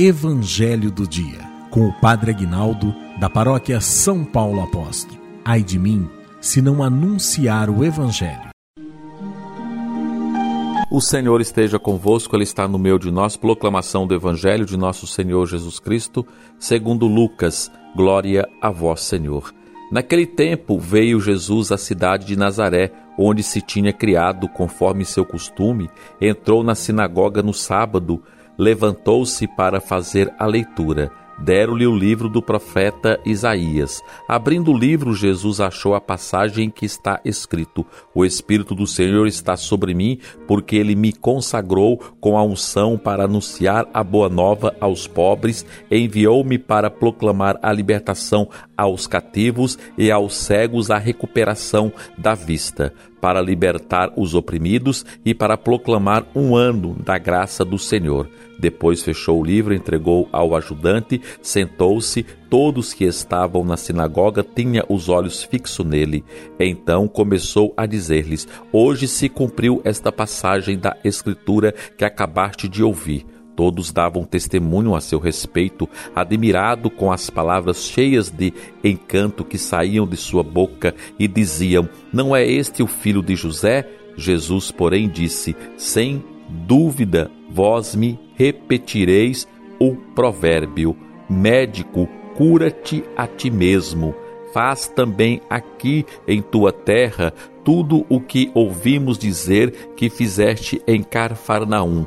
Evangelho do Dia, com o Padre Aguinaldo, da paróquia São Paulo Apóstolo. Ai de mim, se não anunciar o Evangelho. O Senhor esteja convosco, Ele está no meio de nós. Proclamação do Evangelho de nosso Senhor Jesus Cristo, segundo Lucas. Glória a vós, Senhor. Naquele tempo veio Jesus à cidade de Nazaré, onde se tinha criado, conforme seu costume, entrou na sinagoga no sábado, levantou-se para fazer a leitura deram-lhe o livro do profeta Isaías. Abrindo o livro, Jesus achou a passagem em que está escrito: O Espírito do Senhor está sobre mim, porque ele me consagrou com a unção para anunciar a boa nova aos pobres, enviou-me para proclamar a libertação aos cativos e aos cegos a recuperação da vista para libertar os oprimidos e para proclamar um ano da graça do Senhor. Depois fechou o livro, entregou ao ajudante, sentou-se. Todos que estavam na sinagoga tinham os olhos fixos nele. Então começou a dizer-lhes: Hoje se cumpriu esta passagem da Escritura que acabaste de ouvir. Todos davam testemunho a seu respeito, admirado com as palavras cheias de encanto que saíam de sua boca e diziam: Não é este o filho de José? Jesus, porém, disse: Sem dúvida, vós me repetireis o provérbio: Médico, cura-te a ti mesmo. Faz também aqui em tua terra tudo o que ouvimos dizer que fizeste em Carfarnaum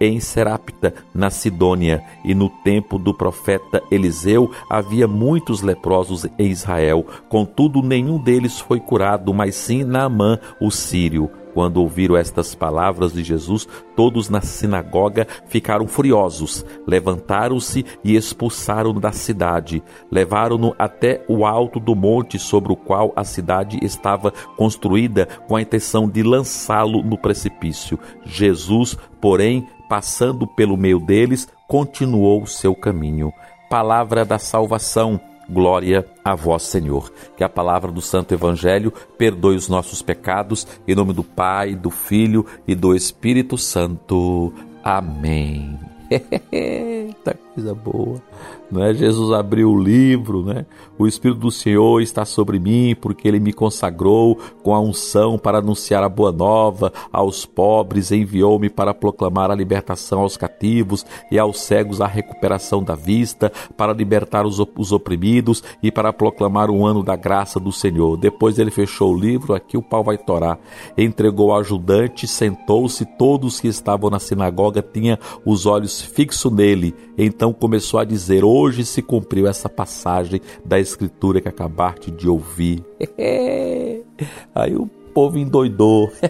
em Serapta, na Sidônia, e no tempo do profeta Eliseu havia muitos leprosos em Israel. Contudo, nenhum deles foi curado, mas sim Naamã, o sírio. Quando ouviram estas palavras de Jesus, todos na sinagoga ficaram furiosos, levantaram-se e expulsaram-no da cidade, levaram-no até o alto do monte sobre o qual a cidade estava construída, com a intenção de lançá-lo no precipício. Jesus, porém, passando pelo meio deles, continuou seu caminho. Palavra da salvação. Glória a vós, Senhor. Que a palavra do Santo Evangelho perdoe os nossos pecados, em nome do Pai, do Filho e do Espírito Santo. Amém. Eita coisa boa. Não é? Jesus abriu o livro, né? O Espírito do Senhor está sobre mim, porque ele me consagrou com a unção para anunciar a boa nova aos pobres, enviou-me para proclamar a libertação aos cativos e aos cegos a recuperação da vista, para libertar os, os oprimidos e para proclamar o ano da graça do Senhor. Depois ele fechou o livro, aqui o pau vai torar. Entregou ao ajudante, sentou-se, todos que estavam na sinagoga tinham os olhos fixos nele. Então começou a dizer: Hoje se cumpriu essa passagem da Escritura que acabaste de ouvir. Aí o povo endoidou.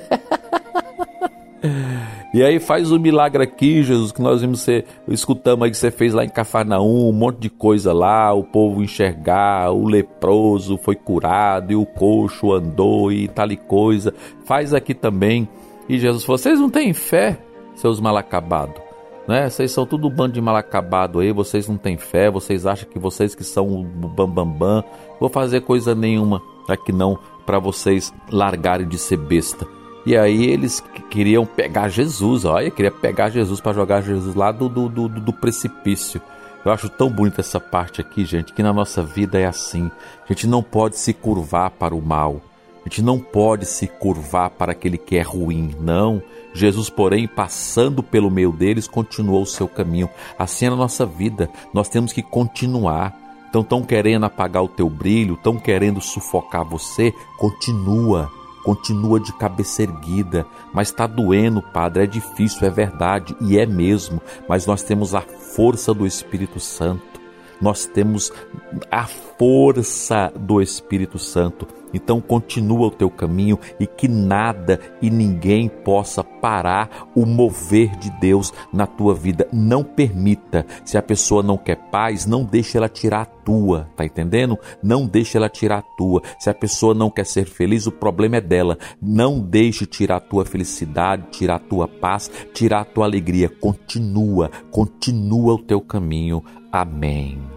E aí faz o um milagre aqui, Jesus, que nós vimos você, escutamos aí que você fez lá em Cafarnaum, um monte de coisa lá, o povo enxergar, o leproso foi curado, e o coxo andou e tal e coisa. Faz aqui também. E Jesus falou: vocês não têm fé, seus mal acabados né? Vocês são tudo um bando de mal acabado aí, vocês não têm fé, vocês acham que vocês que são o bam bam bam, vou fazer coisa nenhuma aqui não para vocês largarem de ser besta. E aí eles queriam pegar Jesus, olha, queria pegar Jesus para jogar Jesus lá do, do, do, do precipício. Eu acho tão bonita essa parte aqui, gente, que na nossa vida é assim. A gente não pode se curvar para o mal. A gente não pode se curvar para aquele que é ruim, não. Jesus, porém, passando pelo meio deles, continuou o seu caminho. Assim é na nossa vida, nós temos que continuar. Então, estão querendo apagar o teu brilho, estão querendo sufocar você, continua. Continua de cabeça erguida, mas está doendo, Padre, é difícil, é verdade, e é mesmo, mas nós temos a força do Espírito Santo, nós temos a força do Espírito Santo Então continua o teu caminho e que nada e ninguém possa parar o mover de Deus na tua vida. Não permita. Se a pessoa não quer paz, não deixe ela tirar a tua, tá entendendo? Não deixe ela tirar a tua. Se a pessoa não quer ser feliz, o problema é dela. Não deixe tirar a tua felicidade, tirar a tua paz, tirar a tua alegria. Continua, continua o teu caminho. Amém.